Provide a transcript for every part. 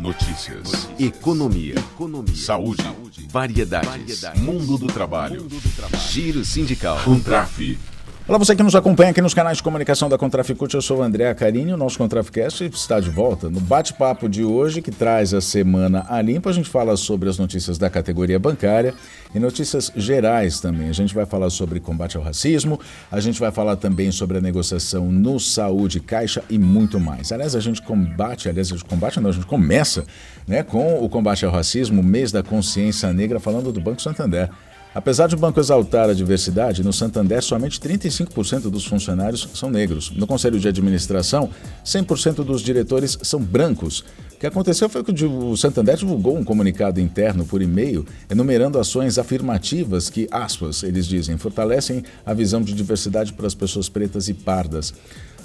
Notícias. Notícias. Economia. Economia. Saúde. Saúde. Variedades. Variedades. Mundo do trabalho. Mundo do trabalho. Giro sindical. Contrafe. Olá, você que nos acompanha aqui nos canais de comunicação da Contraficute, eu sou o André Carini, o nosso Contraficast está de volta. No bate-papo de hoje, que traz a semana a limpo, a gente fala sobre as notícias da categoria bancária e notícias gerais também. A gente vai falar sobre combate ao racismo, a gente vai falar também sobre a negociação no Saúde Caixa e muito mais. Aliás, a gente combate, aliás, a gente combate não, a gente começa né, com o combate ao racismo, mês da consciência negra, falando do Banco Santander. Apesar de o banco exaltar a diversidade, no Santander somente 35% dos funcionários são negros. No conselho de administração, 100% dos diretores são brancos. O que aconteceu foi que o Santander divulgou um comunicado interno por e-mail enumerando ações afirmativas que, aspas, eles dizem, fortalecem a visão de diversidade para as pessoas pretas e pardas.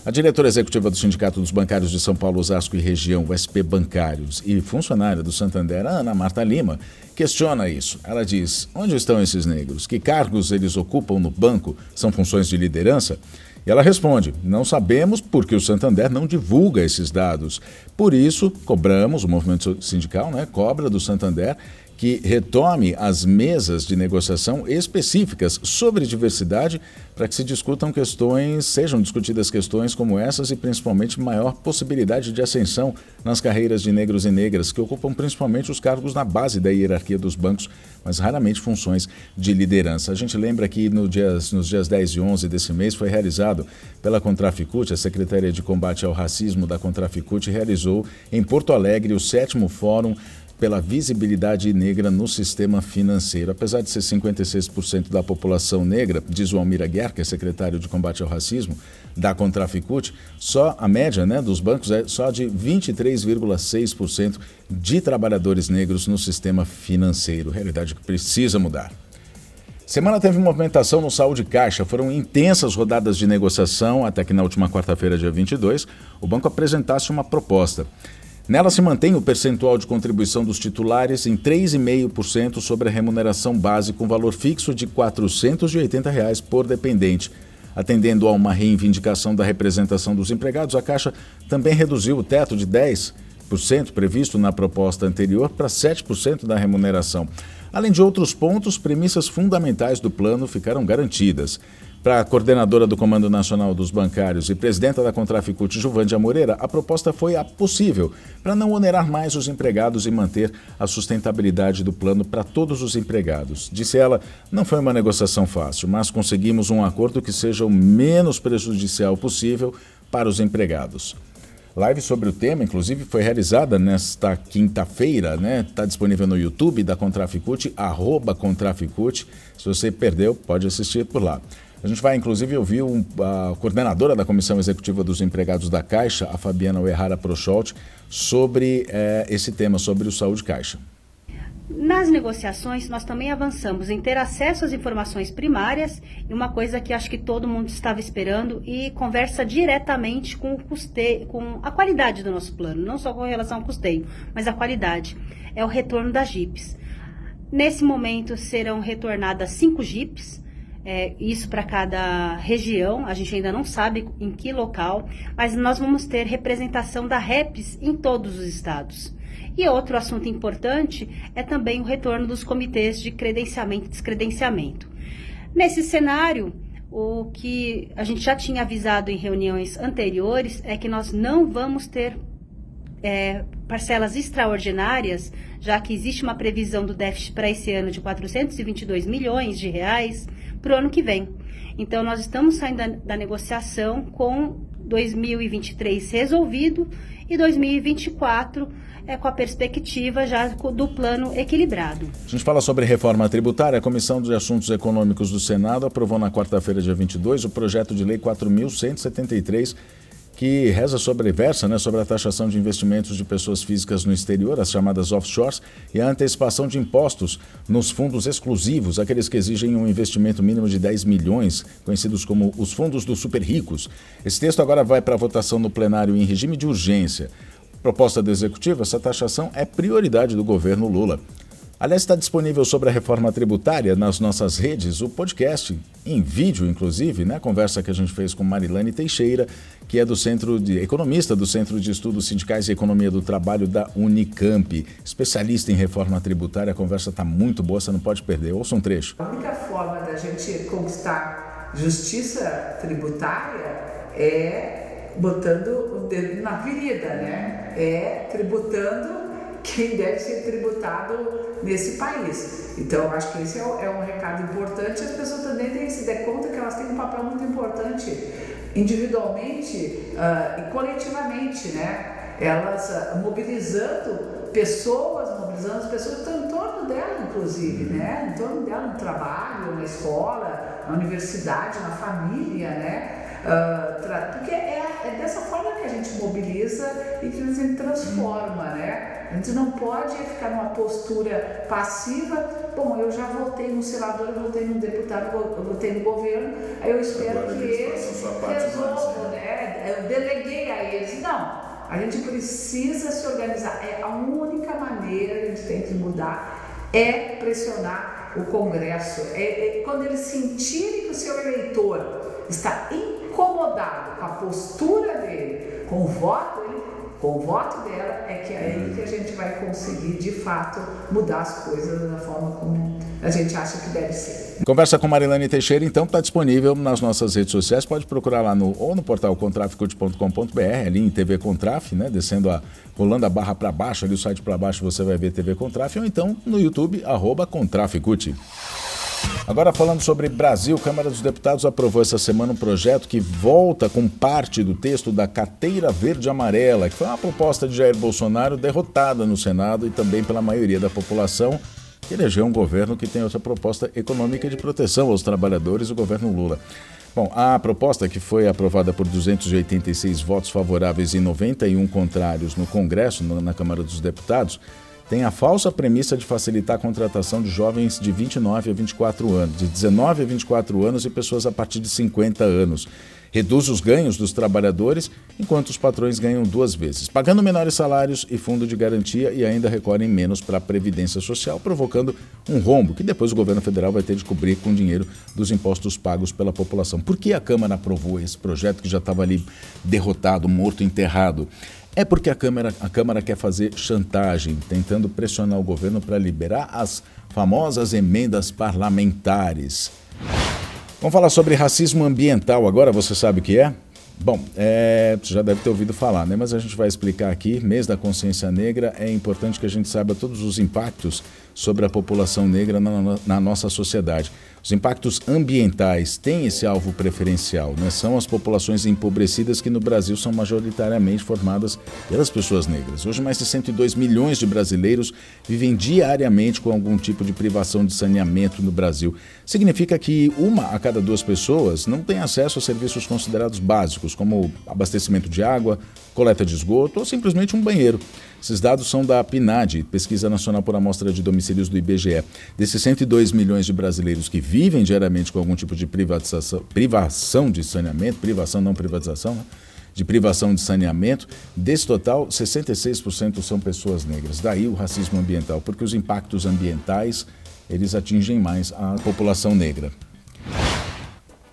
A diretora executiva do Sindicato dos Bancários de São Paulo, Osasco e Região, SP Bancários, e funcionária do Santander, Ana Marta Lima, questiona isso. Ela diz: onde estão esses negros? Que cargos eles ocupam no banco? São funções de liderança? E ela responde: Não sabemos porque o Santander não divulga esses dados. Por isso, cobramos, o movimento sindical né, cobra do Santander que retome as mesas de negociação específicas sobre diversidade para que se discutam questões, sejam discutidas questões como essas e principalmente maior possibilidade de ascensão nas carreiras de negros e negras que ocupam principalmente os cargos na base da hierarquia dos bancos, mas raramente funções de liderança. A gente lembra que no dias, nos dias 10 e 11 desse mês foi realizado pela Contraficute, a Secretaria de Combate ao Racismo da Contraficute realizou em Porto Alegre o sétimo fórum pela visibilidade negra no sistema financeiro. Apesar de ser 56% da população negra, diz o Almir Aguiar, que é secretário de combate ao racismo da Contraficute, só a média né, dos bancos é só de 23,6% de trabalhadores negros no sistema financeiro. Realidade que precisa mudar. Semana teve movimentação no Saúde Caixa. Foram intensas rodadas de negociação até que na última quarta-feira, dia 22, o banco apresentasse uma proposta. Nela se mantém o percentual de contribuição dos titulares em 3,5% sobre a remuneração base com valor fixo de 480 reais por dependente. Atendendo a uma reivindicação da representação dos empregados, a Caixa também reduziu o teto de 10% previsto na proposta anterior para 7% da remuneração. Além de outros pontos, premissas fundamentais do plano ficaram garantidas. Para a coordenadora do Comando Nacional dos Bancários e presidenta da Contraficute, Juvândia Moreira, a proposta foi a possível para não onerar mais os empregados e manter a sustentabilidade do plano para todos os empregados. Disse ela, não foi uma negociação fácil, mas conseguimos um acordo que seja o menos prejudicial possível para os empregados. Live sobre o tema, inclusive, foi realizada nesta quinta-feira, né? Está disponível no YouTube da Contraficute, arroba Contraficute. Se você perdeu, pode assistir por lá. A gente vai, inclusive, ouvir um, a coordenadora da Comissão Executiva dos Empregados da Caixa, a Fabiana Uerrara Procholt, sobre é, esse tema, sobre o Saúde Caixa. Nas negociações, nós também avançamos em ter acesso às informações primárias e uma coisa que acho que todo mundo estava esperando e conversa diretamente com o custeio, com a qualidade do nosso plano, não só com relação ao custeio, mas a qualidade. É o retorno das JIPs. Nesse momento serão retornadas cinco JIPs, é, isso para cada região, a gente ainda não sabe em que local, mas nós vamos ter representação da REPS em todos os estados. E outro assunto importante é também o retorno dos comitês de credenciamento e descredenciamento. Nesse cenário, o que a gente já tinha avisado em reuniões anteriores é que nós não vamos ter é, parcelas extraordinárias, já que existe uma previsão do déficit para esse ano de 422 milhões de reais para o ano que vem. Então, nós estamos saindo da, da negociação com 2023 resolvido e 2024 é, com a perspectiva já do plano equilibrado. A gente fala sobre reforma tributária. A Comissão de Assuntos Econômicos do Senado aprovou na quarta-feira, dia 22, o projeto de lei 4.173 que reza sobre, versa né, sobre a taxação de investimentos de pessoas físicas no exterior, as chamadas offshores, e a antecipação de impostos nos fundos exclusivos, aqueles que exigem um investimento mínimo de 10 milhões, conhecidos como os fundos dos super ricos. Esse texto agora vai para votação no plenário em regime de urgência. Proposta do Executivo, essa taxação é prioridade do governo Lula. Aliás, está disponível sobre a reforma tributária nas nossas redes o podcast, em vídeo, inclusive, né? Conversa que a gente fez com Marilane Teixeira, que é do Centro de Economista do Centro de Estudos Sindicais e Economia do Trabalho da Unicamp, especialista em reforma tributária. A conversa está muito boa, você não pode perder. Ouça um trecho. A única forma da gente conquistar justiça tributária é botando o dedo na ferida, né? É tributando quem deve ser tributado nesse país. Então, acho que esse é, é um recado importante. As pessoas também têm que se dar conta que elas têm um papel muito importante individualmente uh, e coletivamente, né? Elas uh, mobilizando pessoas, mobilizando as pessoas que estão em torno dela, inclusive, né? Em torno dela, no trabalho, na escola, na universidade, na família, né? Uh, porque é, é, dessa forma que a gente mobiliza e que a gente transforma, né? A gente não pode ficar numa postura passiva. Bom, eu já votei no senador, eu votei no deputado, eu votei no governo, aí eu espero Agora que eles resolvam, né? Eu deleguei a eles. Não, a gente precisa se organizar. É a única maneira que a gente tem que mudar é pressionar o Congresso. É, é quando eles sentirem que o seu eleitor está incomodado com a postura dele, com o voto, ele com o voto dela, é que é aí que a gente vai conseguir, de fato, mudar as coisas da forma como a gente acha que deve ser. Conversa com Marilane Teixeira, então, está disponível nas nossas redes sociais. Pode procurar lá no, ou no portal contraficute.com.br, ali em TV Contraf, né? Descendo a, rolando a barra para baixo, ali o site para baixo você vai ver TV Contraf, ou então no YouTube, arroba Contraficute. Agora falando sobre Brasil, Câmara dos Deputados aprovou essa semana um projeto que volta com parte do texto da Carteira Verde Amarela, que foi uma proposta de Jair Bolsonaro derrotada no Senado e também pela maioria da população, que elegeu um governo que tem outra proposta econômica de proteção aos trabalhadores, o governo Lula. Bom, a proposta que foi aprovada por 286 votos favoráveis e 91 contrários no Congresso, na Câmara dos Deputados, tem a falsa premissa de facilitar a contratação de jovens de 29 a 24 anos, de 19 a 24 anos e pessoas a partir de 50 anos. Reduz os ganhos dos trabalhadores, enquanto os patrões ganham duas vezes, pagando menores salários e fundo de garantia e ainda recorrem menos para a Previdência Social, provocando um rombo que depois o governo federal vai ter de cobrir com dinheiro dos impostos pagos pela população. Por que a Câmara aprovou esse projeto que já estava ali derrotado, morto, enterrado? É porque a Câmara, a Câmara quer fazer chantagem, tentando pressionar o governo para liberar as famosas emendas parlamentares. Vamos falar sobre racismo ambiental agora, você sabe o que é? Bom, é, você já deve ter ouvido falar, né? Mas a gente vai explicar aqui. Mês da Consciência Negra é importante que a gente saiba todos os impactos sobre a população negra na, na nossa sociedade. Os impactos ambientais têm esse alvo preferencial, né? são as populações empobrecidas que no Brasil são majoritariamente formadas pelas pessoas negras. Hoje, mais de 102 milhões de brasileiros vivem diariamente com algum tipo de privação de saneamento no Brasil. Significa que uma a cada duas pessoas não tem acesso a serviços considerados básicos, como abastecimento de água, coleta de esgoto ou simplesmente um banheiro. Esses dados são da PNAD, Pesquisa Nacional por Amostra de Domicílios do IBGE. Desses 102 milhões de brasileiros que vivem diariamente com algum tipo de privatização, privação de saneamento, privação não privatização, né? de privação de saneamento, desse total, 66% são pessoas negras. Daí o racismo ambiental, porque os impactos ambientais, eles atingem mais a população negra.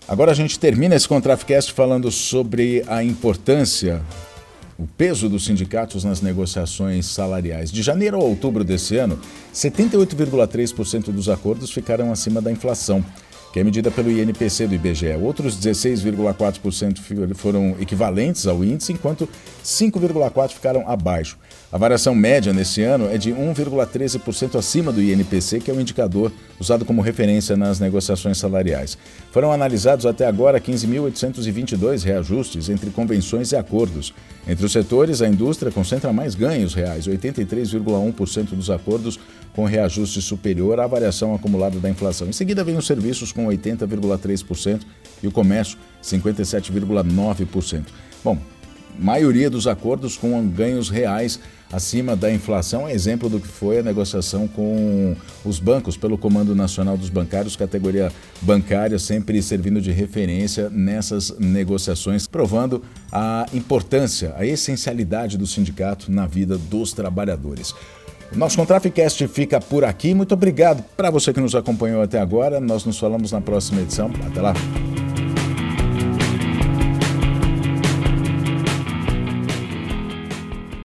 Agora a gente termina esse Contrafcast falando sobre a importância o peso dos sindicatos nas negociações salariais. De janeiro a outubro desse ano, 78,3% dos acordos ficaram acima da inflação, que é medida pelo INPC do IBGE. Outros 16,4% foram equivalentes ao índice, enquanto 5,4% ficaram abaixo. A variação média nesse ano é de 1,13% acima do INPC, que é o indicador usado como referência nas negociações salariais. Foram analisados até agora 15.822 reajustes entre convenções e acordos. Entre os setores, a indústria concentra mais ganhos reais, 83,1% dos acordos com reajuste superior à variação acumulada da inflação. Em seguida, vem os serviços com 80,3% e o comércio 57,9%. Bom, maioria dos acordos com ganhos reais acima da inflação é exemplo do que foi a negociação com os bancos pelo Comando Nacional dos Bancários, categoria bancária, sempre servindo de referência nessas negociações, provando a importância, a essencialidade do sindicato na vida dos trabalhadores. Nosso Contraficast fica por aqui. Muito obrigado para você que nos acompanhou até agora. Nós nos falamos na próxima edição. Até lá.